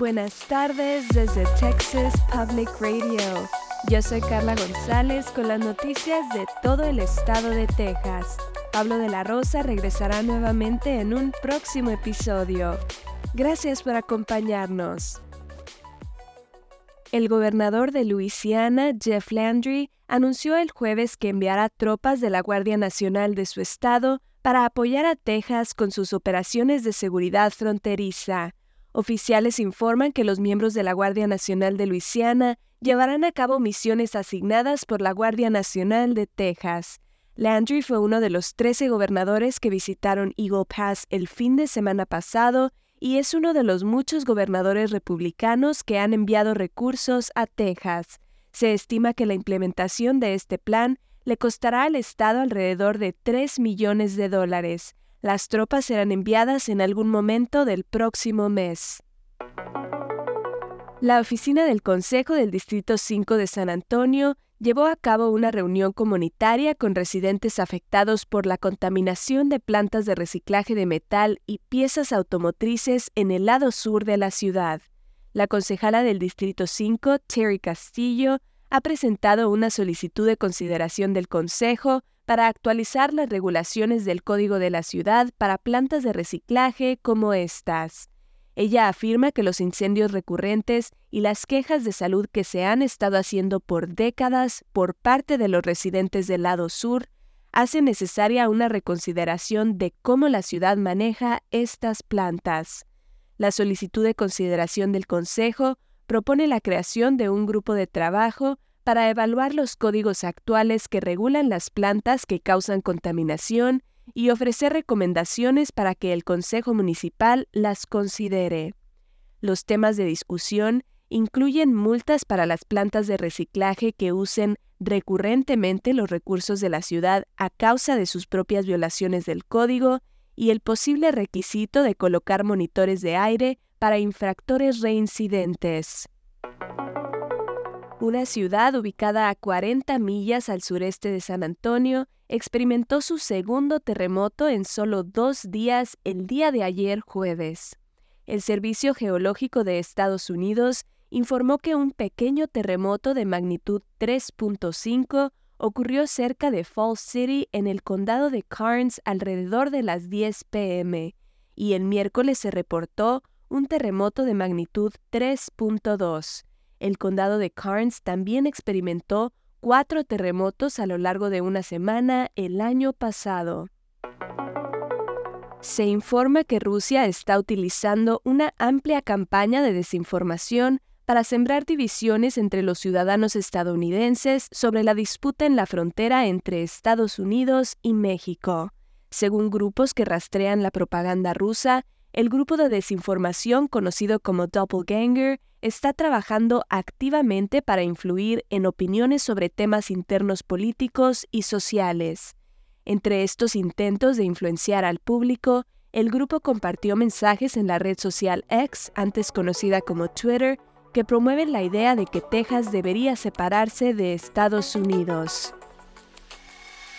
Buenas tardes desde Texas Public Radio. Yo soy Carla González con las noticias de todo el estado de Texas. Pablo de la Rosa regresará nuevamente en un próximo episodio. Gracias por acompañarnos. El gobernador de Luisiana, Jeff Landry, anunció el jueves que enviará tropas de la Guardia Nacional de su estado para apoyar a Texas con sus operaciones de seguridad fronteriza. Oficiales informan que los miembros de la Guardia Nacional de Luisiana llevarán a cabo misiones asignadas por la Guardia Nacional de Texas. Landry fue uno de los 13 gobernadores que visitaron Eagle Pass el fin de semana pasado y es uno de los muchos gobernadores republicanos que han enviado recursos a Texas. Se estima que la implementación de este plan le costará al Estado alrededor de 3 millones de dólares. Las tropas serán enviadas en algún momento del próximo mes. La oficina del Consejo del Distrito 5 de San Antonio llevó a cabo una reunión comunitaria con residentes afectados por la contaminación de plantas de reciclaje de metal y piezas automotrices en el lado sur de la ciudad. La concejala del Distrito 5, Terry Castillo, ha presentado una solicitud de consideración del Consejo para actualizar las regulaciones del Código de la Ciudad para plantas de reciclaje como estas. Ella afirma que los incendios recurrentes y las quejas de salud que se han estado haciendo por décadas por parte de los residentes del lado sur hacen necesaria una reconsideración de cómo la ciudad maneja estas plantas. La solicitud de consideración del Consejo propone la creación de un grupo de trabajo para evaluar los códigos actuales que regulan las plantas que causan contaminación y ofrecer recomendaciones para que el Consejo Municipal las considere. Los temas de discusión incluyen multas para las plantas de reciclaje que usen recurrentemente los recursos de la ciudad a causa de sus propias violaciones del código y el posible requisito de colocar monitores de aire para infractores reincidentes. Una ciudad ubicada a 40 millas al sureste de San Antonio experimentó su segundo terremoto en solo dos días el día de ayer jueves. El Servicio Geológico de Estados Unidos informó que un pequeño terremoto de magnitud 3.5 ocurrió cerca de Falls City en el condado de Carnes alrededor de las 10 pm, y el miércoles se reportó un terremoto de magnitud 3.2. El condado de Carnes también experimentó cuatro terremotos a lo largo de una semana el año pasado. Se informa que Rusia está utilizando una amplia campaña de desinformación para sembrar divisiones entre los ciudadanos estadounidenses sobre la disputa en la frontera entre Estados Unidos y México. Según grupos que rastrean la propaganda rusa, el grupo de desinformación conocido como Doppelganger está trabajando activamente para influir en opiniones sobre temas internos políticos y sociales. Entre estos intentos de influenciar al público, el grupo compartió mensajes en la red social X, antes conocida como Twitter, que promueven la idea de que Texas debería separarse de Estados Unidos.